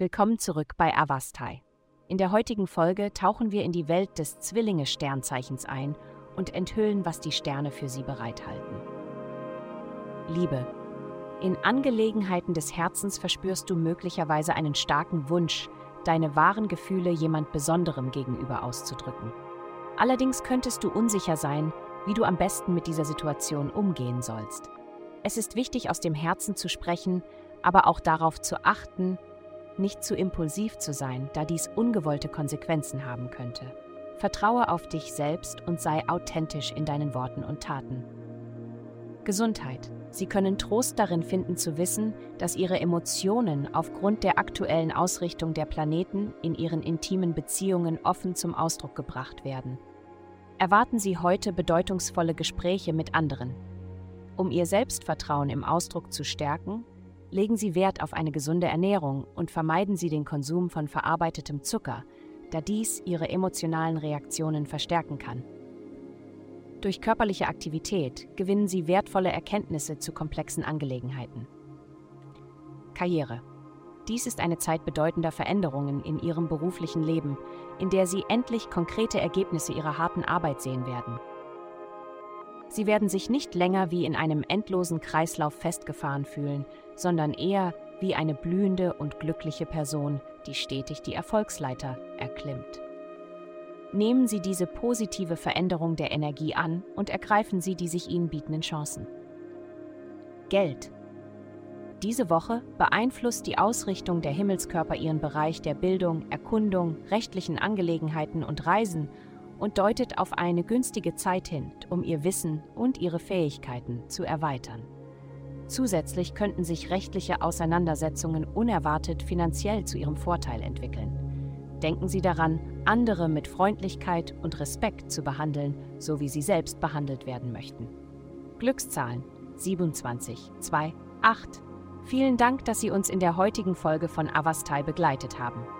Willkommen zurück bei Avastai. In der heutigen Folge tauchen wir in die Welt des Zwillinge-Sternzeichens ein und enthüllen, was die Sterne für sie bereithalten. Liebe. In Angelegenheiten des Herzens verspürst du möglicherweise einen starken Wunsch, deine wahren Gefühle jemand Besonderem gegenüber auszudrücken. Allerdings könntest du unsicher sein, wie du am besten mit dieser Situation umgehen sollst. Es ist wichtig, aus dem Herzen zu sprechen, aber auch darauf zu achten, nicht zu impulsiv zu sein, da dies ungewollte Konsequenzen haben könnte. Vertraue auf dich selbst und sei authentisch in deinen Worten und Taten. Gesundheit. Sie können Trost darin finden zu wissen, dass Ihre Emotionen aufgrund der aktuellen Ausrichtung der Planeten in Ihren intimen Beziehungen offen zum Ausdruck gebracht werden. Erwarten Sie heute bedeutungsvolle Gespräche mit anderen. Um Ihr Selbstvertrauen im Ausdruck zu stärken, legen Sie Wert auf eine gesunde Ernährung und vermeiden Sie den Konsum von verarbeitetem Zucker, da dies Ihre emotionalen Reaktionen verstärken kann. Durch körperliche Aktivität gewinnen Sie wertvolle Erkenntnisse zu komplexen Angelegenheiten. Karriere. Dies ist eine Zeit bedeutender Veränderungen in Ihrem beruflichen Leben, in der Sie endlich konkrete Ergebnisse Ihrer harten Arbeit sehen werden. Sie werden sich nicht länger wie in einem endlosen Kreislauf festgefahren fühlen, sondern eher wie eine blühende und glückliche Person, die stetig die Erfolgsleiter erklimmt. Nehmen Sie diese positive Veränderung der Energie an und ergreifen Sie die sich Ihnen bietenden Chancen. Geld. Diese Woche beeinflusst die Ausrichtung der Himmelskörper Ihren Bereich der Bildung, Erkundung, rechtlichen Angelegenheiten und Reisen und deutet auf eine günstige Zeit hin, um Ihr Wissen und Ihre Fähigkeiten zu erweitern. Zusätzlich könnten sich rechtliche Auseinandersetzungen unerwartet finanziell zu Ihrem Vorteil entwickeln. Denken Sie daran, andere mit Freundlichkeit und Respekt zu behandeln, so wie Sie selbst behandelt werden möchten. Glückszahlen 27 2 8. Vielen Dank, dass Sie uns in der heutigen Folge von Avastai begleitet haben.